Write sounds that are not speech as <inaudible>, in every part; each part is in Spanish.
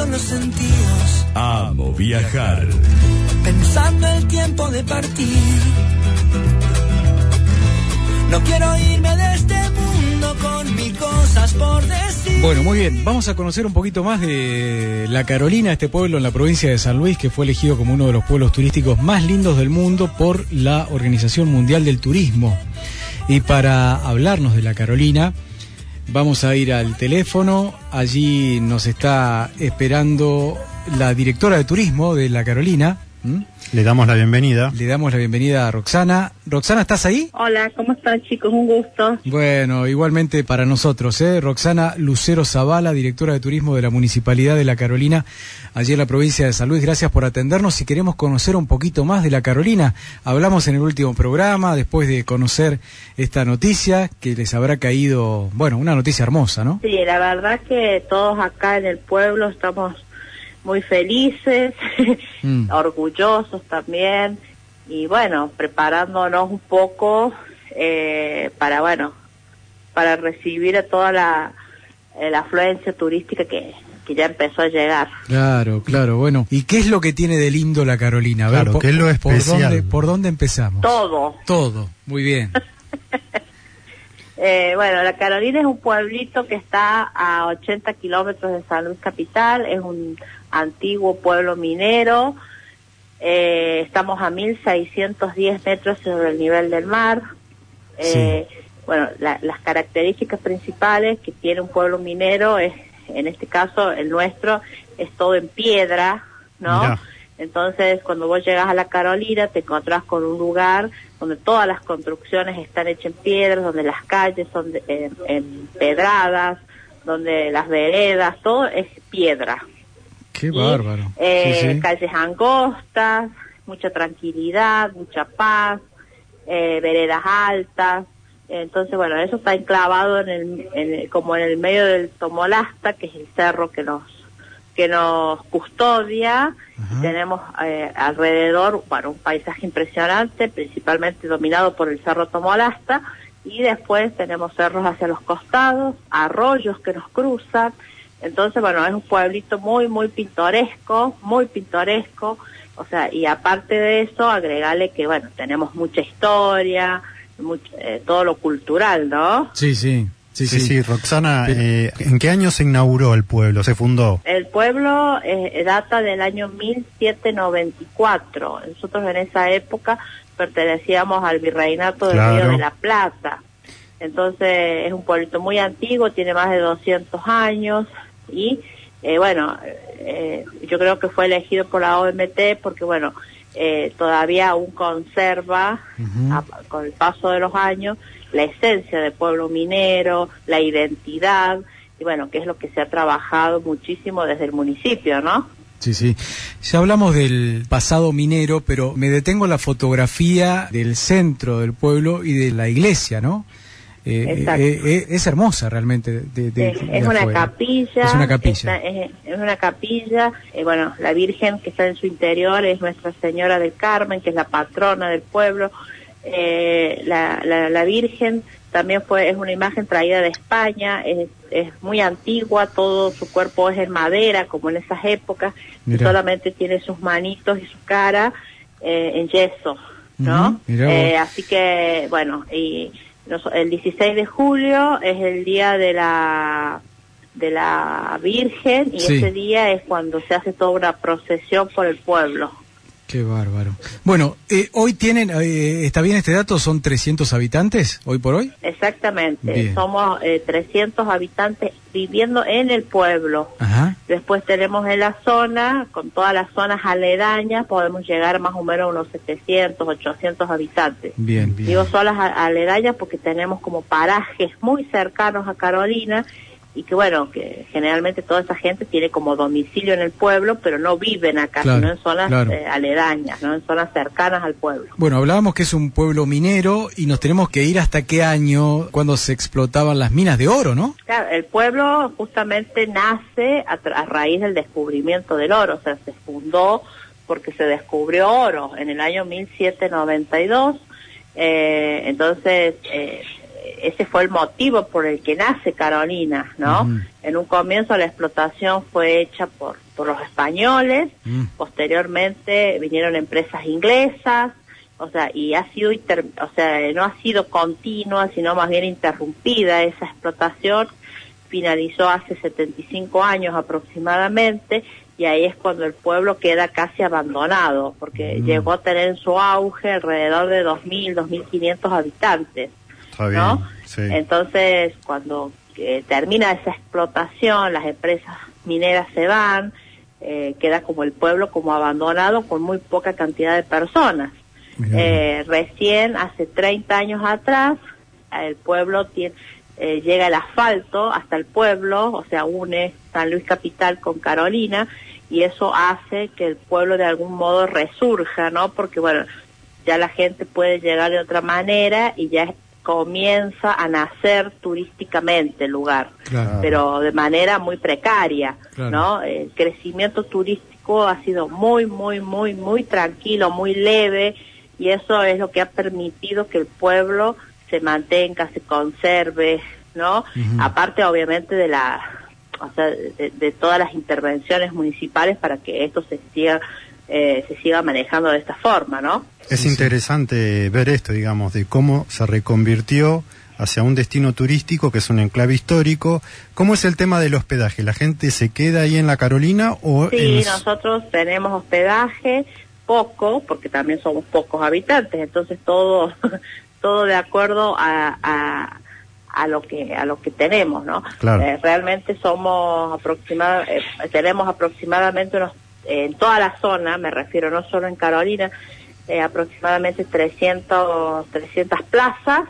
todos los sentidos. Amo viajar. Pensando el tiempo de partir. No quiero irme de este mundo con mil cosas por decir. Bueno, muy bien. Vamos a conocer un poquito más de La Carolina, este pueblo en la provincia de San Luis, que fue elegido como uno de los pueblos turísticos más lindos del mundo por la Organización Mundial del Turismo. Y para hablarnos de La Carolina, vamos a ir al teléfono. Allí nos está esperando la directora de turismo de La Carolina. ¿M? Le damos la bienvenida. Le damos la bienvenida a Roxana. Roxana, ¿estás ahí? Hola, ¿cómo están chicos? Un gusto. Bueno, igualmente para nosotros, ¿eh? Roxana Lucero Zavala, directora de turismo de la Municipalidad de La Carolina, allí en la provincia de San Luis. Gracias por atendernos. Si queremos conocer un poquito más de La Carolina, hablamos en el último programa, después de conocer esta noticia, que les habrá caído, bueno, una noticia hermosa, ¿no? Sí, la verdad que todos acá en el pueblo estamos muy felices, <laughs> Mm. orgullosos también y bueno, preparándonos un poco eh, para, bueno, para recibir a toda la, eh, la afluencia turística que, que ya empezó a llegar. Claro, claro, bueno. ¿Y qué es lo que tiene de lindo La Carolina? A ver, Claro, por- ¿qué es lo por especial? dónde, ¿Por dónde empezamos? Todo. Todo, muy bien. <laughs> Eh, bueno, La Carolina es un pueblito que está a 80 kilómetros de San Luis Capital, es un antiguo pueblo minero, eh, estamos a 1610 metros sobre el nivel del mar. Eh, Bueno, la- las características principales que tiene un pueblo minero es, en este caso, el nuestro, es todo en piedra, ¿no? Entonces, cuando vos llegas a la Carolina, te encontrás con un lugar donde todas las construcciones están hechas en piedra, donde las calles son de- em- empedradas, donde las veredas, todo es piedra. Qué Y, bárbaro. eh, Sí, sí. Calles angostas, mucha tranquilidad, mucha paz, eh, veredas altas. Entonces, bueno, eso está enclavado en el, en el- como en el medio del Tomolasta, que es el cerro que nos que nos custodia. Ajá. Tenemos eh, alrededor, bueno, un paisaje impresionante, principalmente dominado por el Cerro Tomolasta, y después tenemos cerros hacia los costados, arroyos que nos cruzan. Entonces, bueno, es un pueblito muy, muy pintoresco, muy pintoresco. O sea, y aparte de eso, agregarle que, bueno, tenemos mucha historia, mucho, eh, todo lo cultural, ¿no? Sí, sí. Sí, Sí, sí. sí, Roxana, Pero- eh, ¿en qué año se inauguró el pueblo? ¿Se fundó? El pueblo eh, data del año 1794. Nosotros en esa época pertenecíamos al virreinato del Claro. Río de la Plata. Entonces es un pueblito muy antiguo, tiene más de 200 años y eh, bueno, eh, yo creo que fue elegido por la OMT porque bueno, eh, todavía aún conserva a- con el paso de los años la esencia del pueblo minero, la identidad y bueno, que es lo que se ha trabajado muchísimo desde el municipio, ¿no? Sí, sí. Ya hablamos del pasado minero, pero me detengo en la fotografía del centro del pueblo y de la iglesia, ¿no? Eh, Exacto. eh, eh, es hermosa realmente. de- de- es, de es una capilla. Es una capilla. está- es, es una capilla. eh, bueno, la Virgen que está en su interior es Nuestra Señora del Carmen, que es la patrona del pueblo. Eh, la, la, la Virgen también fue es una imagen traída de España, es, es muy antigua, todo su cuerpo es en madera, como en esas épocas, y solamente tiene sus manitos y su cara eh, en yeso, ¿no? Eh, así que, bueno, y nos- el 16 de julio es el día de la de la Virgen y Sí. ese día es cuando se hace toda una procesión por el pueblo. Qué bárbaro. Bueno, eh, hoy tienen, eh, ¿está bien este dato? ¿Son 300 habitantes hoy por hoy? Exactamente, Bien. somos eh, 300 habitantes viviendo en el pueblo. Ajá. Después tenemos en la zona, con todas las zonas aledañas, podemos llegar más o menos a unos 700, 800 habitantes. Bien, bien. Digo solas a- aledañas porque tenemos como parajes muy cercanos a Carolina y que bueno, que generalmente toda esa gente tiene como domicilio en el pueblo, pero no viven acá, Claro, sino en zonas claro. eh, aledañas, ¿no? en zonas cercanas al pueblo. Bueno, hablábamos que es un pueblo minero y nos tenemos que ir hasta qué año, cuando se explotaban las minas de oro, ¿no? Claro, el pueblo justamente nace a, tra- a raíz del descubrimiento del oro, o sea, se fundó porque se descubrió oro en el año 1792, eh, entonces eh, ese fue el motivo por el que nace Carolina, ¿no? En un comienzo la explotación fue hecha por por los españoles, Mm. posteriormente vinieron empresas inglesas, o sea, y ha sido, inter- o sea, no ha sido continua, sino más bien interrumpida esa explotación, finalizó hace 75 años aproximadamente, y ahí es cuando el pueblo queda casi abandonado, porque Mm. llegó a tener en su auge alrededor de 2.000, 2.500 habitantes. Está bien. ¿no? Sí. Entonces, cuando eh, termina esa explotación, las empresas mineras se van, eh, queda como el pueblo como abandonado con muy poca cantidad de personas. Eh, recién, hace 30 años atrás, el pueblo tiene, eh, llega el asfalto hasta el pueblo, o sea, une San Luis Capital con Carolina, y eso hace que el pueblo de algún modo resurja, ¿no? Porque, bueno, ya la gente puede llegar de otra manera y ya comienza a nacer turísticamente el lugar, Claro. pero de manera muy precaria, Claro. ¿no? El crecimiento turístico ha sido muy, muy, muy, muy tranquilo, muy leve y eso es lo que ha permitido que el pueblo se mantenga, se conserve, ¿no? Aparte, obviamente, de la, o sea, de, de todas las intervenciones municipales para que esto se siga, eh, se siga manejando de esta forma, ¿no? Es Sí, sí. interesante ver esto, digamos, de cómo se reconvirtió hacia un destino turístico que es un enclave histórico. ¿Cómo es el tema del hospedaje? ¿La gente se queda ahí en la Carolina o Sí, en... nosotros tenemos hospedaje poco, porque también somos pocos habitantes, entonces todo, <laughs> todo de acuerdo a, a, a lo que a lo que tenemos, ¿no? Claro. Eh, realmente somos aproximada, eh, tenemos aproximadamente unos en toda la zona, me refiero no solo en Carolina, eh, aproximadamente 300 300 plazas.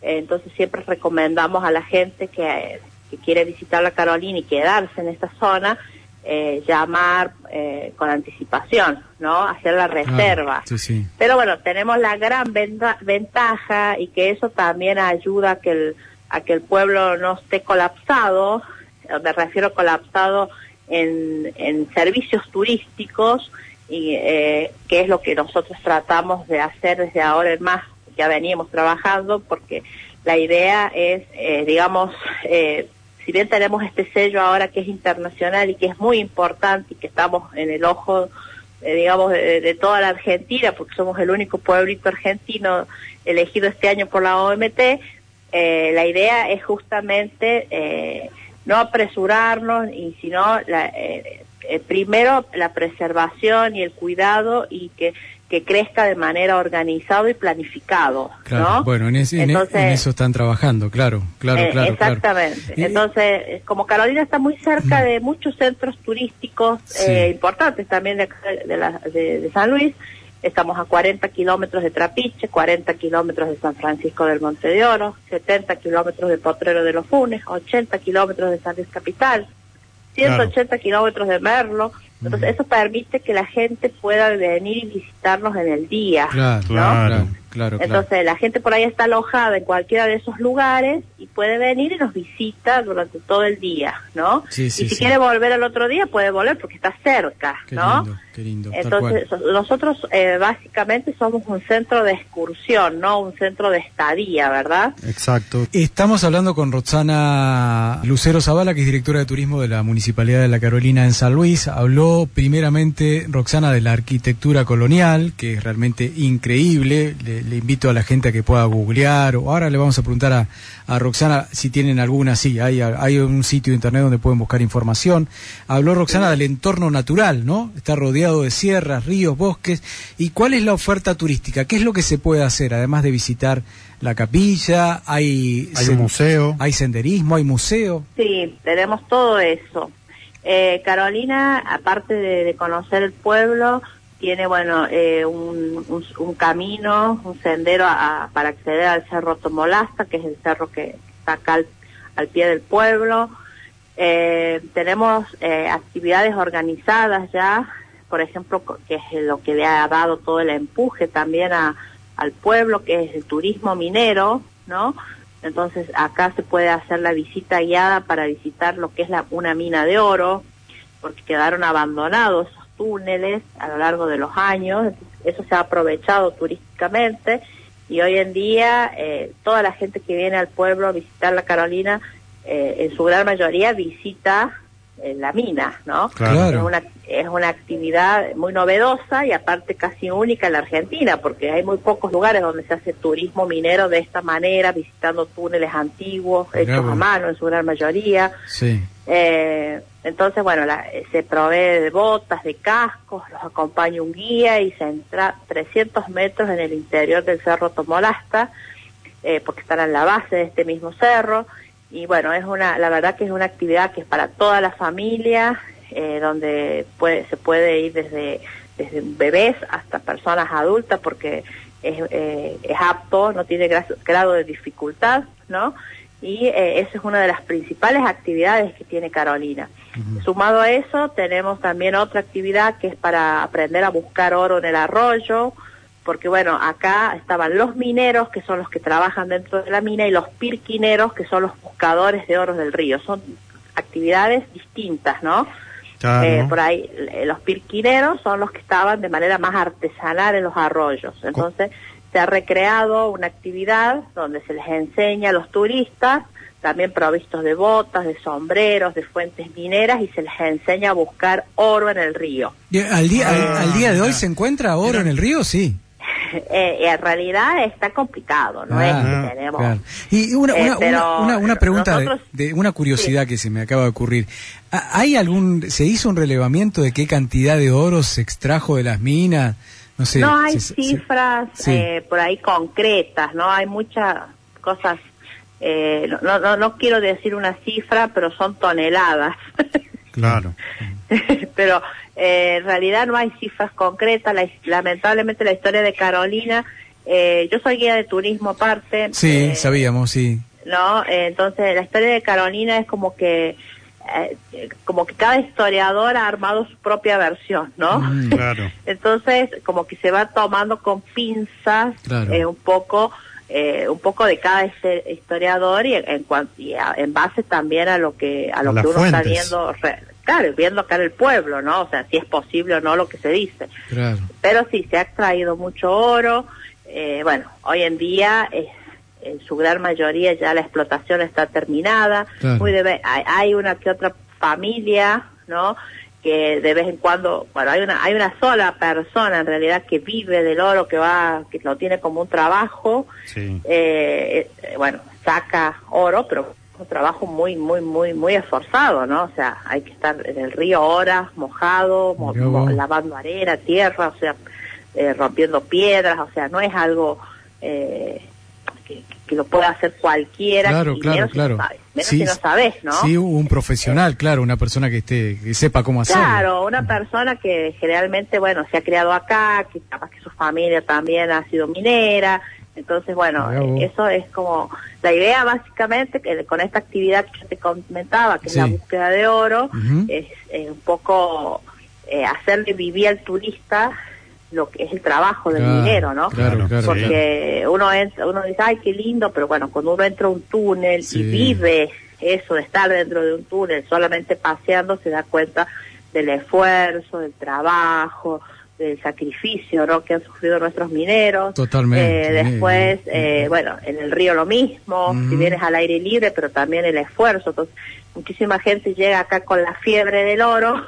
Eh, entonces siempre recomendamos a la gente que, que quiere visitar la Carolina y quedarse en esta zona eh, llamar eh, con anticipación, ¿no? Hacer la reserva. Ah, sí, sí. Pero bueno, tenemos la gran venta- ventaja y que eso también ayuda a que el, a que el pueblo no esté colapsado, eh, me refiero colapsado en, servicios turísticos, y eh, que es lo que nosotros tratamos de hacer desde ahora en más, ya veníamos trabajando, porque la idea es, eh, digamos, eh, si bien tenemos este sello ahora que es internacional y que es muy importante y que estamos en el ojo eh, digamos, de, de toda la Argentina, porque somos el único pueblito argentino elegido este año por la OMT, eh, la idea es justamente eh, no apresurarnos, y sino la, eh, eh, primero la preservación y el cuidado y que, que crezca de manera organizada y planificado, Claro. ¿no? Bueno, en, ese- en e- Entonces- en eso están trabajando, claro, claro, eh, claro. exactamente. Y- Entonces, eh, como Carolina está muy cerca de muchos centros turísticos Sí. eh, importantes también de, de, la- de- de San Luis, estamos a 40 kilómetros de Trapiche, 40 kilómetros de San Francisco del Monte de Oro, 70 kilómetros de Potrero de los Funes, 80 kilómetros de San Luis Capital, 180 kilómetros de Merlo. Entonces, eso permite que la gente pueda venir y visitarnos en el día. Claro, ¿no? claro, claro, claro. Entonces la gente por ahí está alojada en cualquiera de esos lugares y puede venir y nos visita durante todo el día, ¿no? Sí, sí, y si sí. quiere volver al otro día puede volver porque está cerca, Qué ¿no? lindo, qué lindo. Entonces nosotros eh, básicamente somos un centro de excursión, no un centro de estadía, ¿verdad? Exacto. Estamos hablando con Roxana Lucero Zavala, que es directora de turismo de la Municipalidad de La Carolina en San Luis. Habló primeramente, Roxana, de la arquitectura colonial, que es realmente increíble. Le, le invito a la gente a que pueda googlear. O ahora le vamos a preguntar a, a Roxana si tienen alguna. Sí, hay, hay un sitio de internet donde pueden buscar información. Habló Roxana del entorno natural, ¿no? Está rodeado de sierras, ríos, bosques. ¿Y cuál es la oferta turística? ¿Qué es lo que se puede hacer, además de visitar la capilla? Hay, Hay un museo. hay senderismo, hay museo. Sí, tenemos todo eso. Eh, Carolina, aparte de, de conocer el pueblo, tiene, bueno, eh, un, un- un camino, un sendero a- a- para acceder al Cerro Tomolasta, que es el cerro que está acá al, al pie del pueblo. Eh, tenemos eh, actividades organizadas ya, por ejemplo, que es lo que le ha dado todo el empuje también a, al pueblo, que es el turismo minero, ¿no? Entonces acá se puede hacer la visita guiada para visitar lo que es la, una mina de oro, porque quedaron abandonados esos túneles a lo largo de los años, eso se ha aprovechado turísticamente y hoy en día eh, toda la gente que viene al pueblo a visitar la Carolina, eh, en su gran mayoría visita en la mina, ¿no? Claro. Es, una, es una actividad muy novedosa y aparte casi única en la Argentina, porque hay muy pocos lugares donde se hace turismo minero de esta manera, visitando túneles antiguos, hechos a mano en su gran mayoría. Sí. Eh, entonces, bueno, la- se provee de botas, de cascos, los acompaña un guía y se entra 300 metros en el interior del Cerro Tomolasta, eh, porque están en la base de este mismo cerro. Y bueno, es una, la verdad que es una actividad que es para toda la familia, eh, donde puede, se puede ir desde, desde bebés hasta personas adultas, porque es, eh, es apto, no tiene gra- grado de dificultad, ¿no? Y eh, esa es una de las principales actividades que tiene Carolina. Sumado a eso, tenemos también otra actividad que es para aprender a buscar oro en el arroyo, porque bueno, acá estaban los mineros, que son los que trabajan dentro de la mina, y los pirquineros, que son los buscadores de oro del río. Son actividades distintas, ¿no? Claro. Eh, por ahí, eh, los pirquineros son los que estaban de manera más artesanal en los arroyos. Entonces, se ha recreado una actividad donde se les enseña a los turistas, también provistos de botas, de sombreros, de fuentes mineras, y se les enseña a buscar oro en el río. ¿Al día, al, Ah, al día de hoy se encuentra oro en el río? Sí. <laughs> Eh, en realidad está complicado, no es Ah, que tenemos... claro. Y una, Eh, una, una, una- pregunta de, nosotros- de una curiosidad que se me acaba de ocurrir. ¿Ha- ¿Hay algún, se hizo un relevamiento de qué cantidad de oro se extrajo de las minas? No sé. no hay se- se- cifras sí. eh, por ahí concretas, no hay muchas cosas. eh, no, no- no quiero decir una cifra, pero son toneladas. <laughs> Claro. <laughs> pero eh, en realidad no hay cifras concretas. La- lamentablemente la historia de Carolina, eh, yo soy guía de turismo aparte. Sí, eh, sabíamos, sí. ¿no? Eh, entonces, la historia de Carolina es como que eh, como que cada historiador ha armado su propia versión, ¿no? Mm, Claro. <laughs> Entonces, como que se va tomando con pinzas Claro. eh, un poco eh, un poco de cada este- historiador y en, y a- en base también a lo que a lo que uno está viendo re- claro, viendo acá en el pueblo, ¿no? O sea, si es posible o no lo que se dice Claro. pero sí se ha extraído mucho oro. Eh, bueno, hoy en día eh, en su gran mayoría ya la explotación está terminada. Claro. Muy de hay, hay una que otra familia, ¿no? Que de vez en cuando, bueno, hay una hay una sola persona en realidad que vive del oro, que va, que lo tiene como un trabajo. Sí. Eh, eh, bueno, saca oro, pero un trabajo muy, muy, muy, muy esforzado, ¿no? O sea, hay que estar en el río horas, mojado, mo- mo- lavando arena, tierra, o sea, eh, rompiendo piedras, o sea, no es algo eh, que, lo pueda hacer cualquiera. Claro, claro, menos si claro. no sabes, menos Sí, si no sabes, ¿no? Sí, un profesional, claro, una persona que esté, que sepa cómo hacerlo. Claro, una persona que generalmente, bueno, se ha criado acá, que capaz que su familia también ha sido minera, entonces, bueno, eso es como la idea básicamente que con esta actividad que yo te comentaba, que Sí. es la búsqueda de oro, es eh, un poco eh, hacerle vivir al turista lo que es el trabajo del Claro, minero, ¿no? Claro, claro. Porque uno entra, uno dice, ay, qué lindo, pero bueno, cuando uno entra a un túnel Sí. y vive eso de estar dentro de un túnel solamente paseando, se da cuenta del esfuerzo, del trabajo, del sacrificio, ¿no? Que han sufrido nuestros mineros. Totalmente. Eh, después, Sí. eh, bueno, en el río lo mismo, si vienes al aire libre, pero también el esfuerzo. Entonces, muchísima gente llega acá con la fiebre del oro,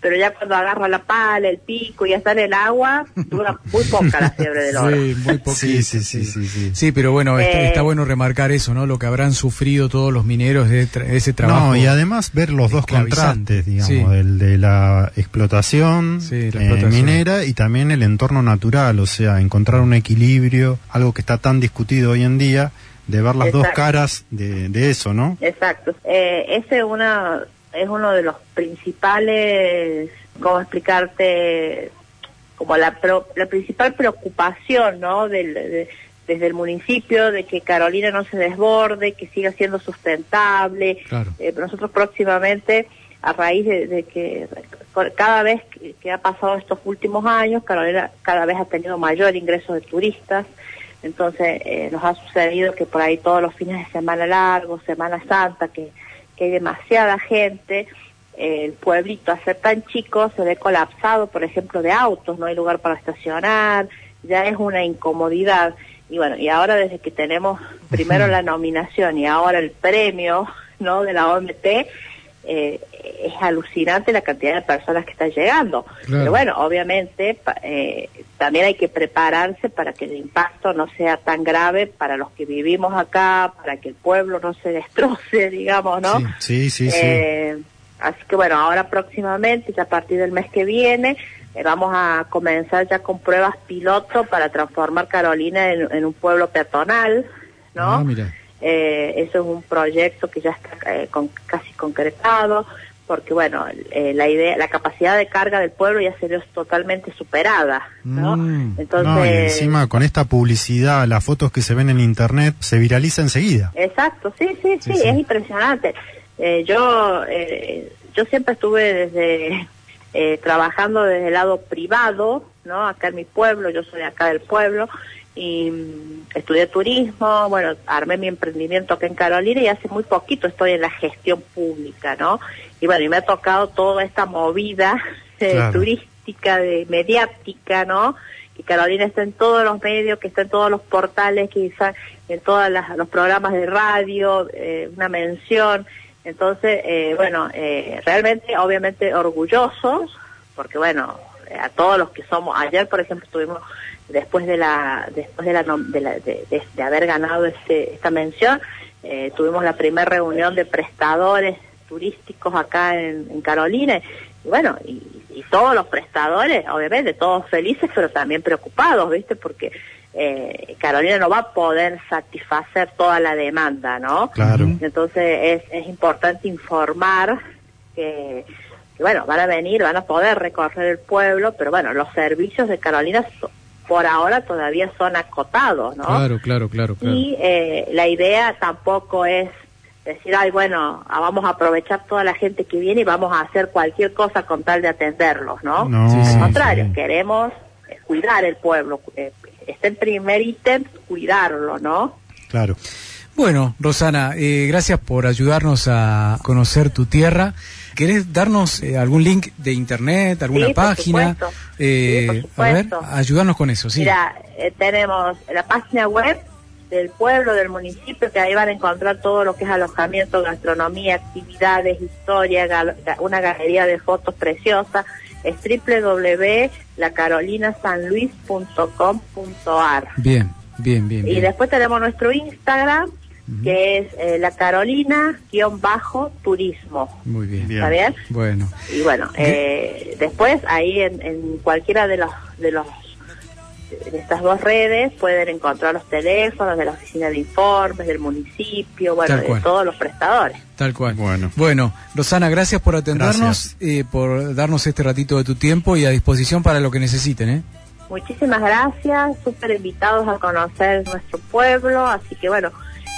pero ya cuando agarra la pala, el pico y ya está en el agua, dura muy poca la fiebre del oro. Sí, muy poquito. Sí, sí, sí, sí, sí. Sí, pero bueno, está, Eh, está bueno remarcar eso, ¿no? Lo que habrán sufrido todos los mineros de, tra- ese trabajo. No, y además ver los dos contrastes, digamos, sí. el de la explotación, Sí, la eh, explotación. minera y también el entorno natural, o sea, encontrar un equilibrio, algo que está tan discutido hoy en día, de ver las dos caras de, de eso, ¿no? Exacto. Eh, ese una, es uno de los principales, ¿cómo explicarte? Como la, pro- la principal preocupación, ¿no? Del, de- desde el municipio, de que Carolina no se desborde, que siga siendo sustentable. Claro. Eh, nosotros próximamente, a raíz de, de que cada vez que, que ha pasado estos últimos años, Carolina cada vez ha tenido mayor ingreso de turistas. Entonces eh, nos ha sucedido que por ahí todos los fines de semana largos, Semana Santa, que, que hay demasiada gente, el pueblito a ser tan chico se ve colapsado, por ejemplo, de autos, no hay lugar para estacionar, ya es una incomodidad. Y bueno, y ahora desde que tenemos primero <laughs> la nominación y ahora el premio no de la OMT, eh, es alucinante la cantidad de personas que están llegando. Claro. Pero bueno, obviamente eh, también hay que prepararse para que el impacto no sea tan grave para los que vivimos acá, para que el pueblo no se <laughs> destroce, digamos, ¿no? Sí. Sí, sí, sí. Eh, así que bueno, ahora próximamente, ya a partir del mes que viene, eh, vamos a comenzar ya con pruebas piloto para transformar Carolina en, en un pueblo peatonal, ¿no? Ah, mira. Eh, eso es un proyecto que ya está eh, con- casi concretado, porque bueno, eh, la idea, la capacidad de carga del pueblo ya se vio totalmente superada, ¿no? Mm. Entonces, no, y encima con esta publicidad, las fotos que se ven en internet, se viraliza enseguida. Exacto, sí, sí, sí, Sí, sí. es impresionante. Eh, yo, eh, yo siempre estuve desde eh, trabajando desde el lado privado, ¿no? Acá en mi pueblo, yo soy acá del pueblo y estudié turismo, bueno, armé mi emprendimiento acá en Carolina y hace muy poquito estoy en la gestión pública, ¿no? Y bueno, y me ha tocado toda esta movida eh, Claro. turística, de mediática, ¿no? Que Carolina está en todos los medios, que está en todos los portales, que está en todos los programas de radio, eh, una mención. Entonces, eh, bueno, eh, realmente, obviamente orgullosos, porque bueno, eh, a todos los que somos, ayer por ejemplo estuvimos después de la, después de la, de, la- de, de- de haber ganado este, esta mención, eh, tuvimos la primera reunión de prestadores turísticos acá en, en Carolina y bueno, y, y todos los prestadores, obviamente, todos felices, pero también preocupados, ¿viste? Porque eh, Carolina no va a poder satisfacer toda la demanda, ¿no? Claro. Entonces es, es importante informar que, que, bueno, van a venir, van a poder recorrer el pueblo, pero bueno, los servicios de Carolina por ahora todavía son acotados, ¿no? Claro, claro, claro, claro. Y eh, la idea tampoco es decir, ay, bueno, ah, vamos a aprovechar toda la gente que viene y vamos a hacer cualquier cosa con tal de atenderlos, ¿no? No, Sí. Al contrario, sí. queremos eh, cuidar el pueblo. Este primer ítem, cuidarlo, ¿no? Claro. Bueno, Rosana, eh, gracias por ayudarnos a conocer tu tierra. ¿Querés darnos eh, algún link de internet, alguna Sí, página? Eh, Sí, por a ver, ayudarnos con eso, sí. Mira, eh, tenemos la página web del pueblo, del municipio, que ahí van a encontrar todo lo que es alojamiento, gastronomía, actividades, historia, gal- una galería de fotos preciosa. Es www.lacarolinasanluis.com.ar. Bien, bien, bien. Y bien. después tenemos nuestro Instagram, que es eh, la Carolina-turismo. Muy bien. ¿Está bien? Bueno, Y bueno, eh, después ahí en, en cualquiera de los de los de estas dos redes pueden encontrar los teléfonos de la oficina de informes del municipio, bueno, Tal de cual. todos los prestadores. tal cual. Bueno. Bueno, Rosana, gracias por atendernos, Gracias. eh, por darnos este ratito de tu tiempo y a disposición para lo que necesiten, ¿eh? Muchísimas gracias, súper invitados a conocer nuestro pueblo, así que bueno,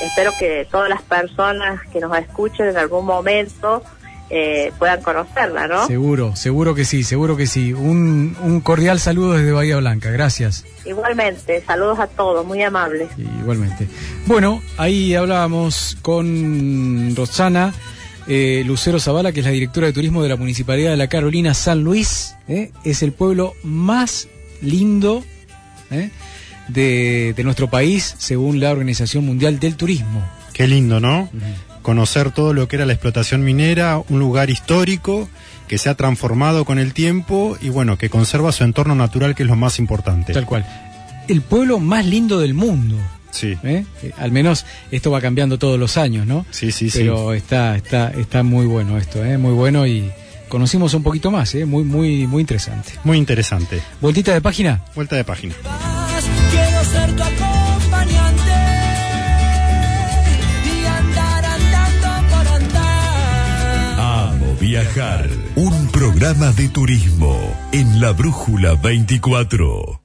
espero que todas las personas que nos escuchen en algún momento eh, puedan conocerla, ¿no? Seguro, seguro que sí, seguro que sí. Un, un cordial saludo desde Bahía Blanca, gracias. Igualmente, saludos a todos, muy amables. Igualmente. Bueno, ahí hablábamos con Rosana eh, Lucero Zavala, que es la directora de turismo de la Municipalidad de la Carolina San Luis. ¿eh? Es el pueblo más lindo ¿eh? De, de nuestro país, según la Organización Mundial del Turismo. Qué lindo, ¿no? Conocer todo lo que era la explotación minera, un lugar histórico que se ha transformado con el tiempo y bueno, que conserva su entorno natural, que es lo más importante. Tal cual. El pueblo más lindo del mundo. Sí, ¿eh? Eh, Al menos esto va cambiando todos los años, ¿no? sí, sí, sí. Pero está, está, está muy bueno esto, ¿eh? muy bueno y conocimos un poquito más, ¿eh? muy, muy, muy interesante. Muy interesante. Vueltita de página. Vuelta de página. Acompañante y andar andando por. Amo viajar. Un programa de turismo en la Brújula 24.